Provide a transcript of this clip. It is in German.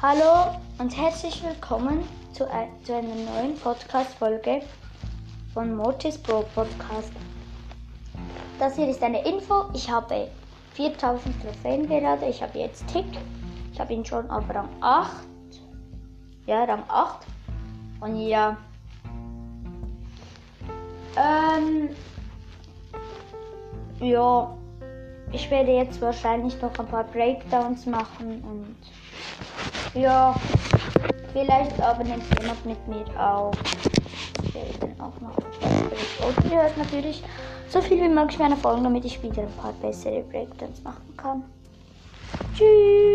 Hallo und herzlich willkommen zu, ein, zu einer neuen Podcast-Folge von Mortis Pro Podcast. Das hier ist eine Info. Ich habe 4000 Trophäen gerade. Ich habe jetzt Tick. Ich habe ihn schon auf Rang 8. Ja, Rang 8. Und ja. Ähm. Ja. Ich werde jetzt wahrscheinlich noch ein paar Breakdowns machen und ja, vielleicht aber nimmt jemand mit mir auf. Ich werde dann auch noch Und ihr hört natürlich so viel wie möglich meiner Folgen, damit ich wieder ein paar bessere Breakdowns machen kann. Tschüss!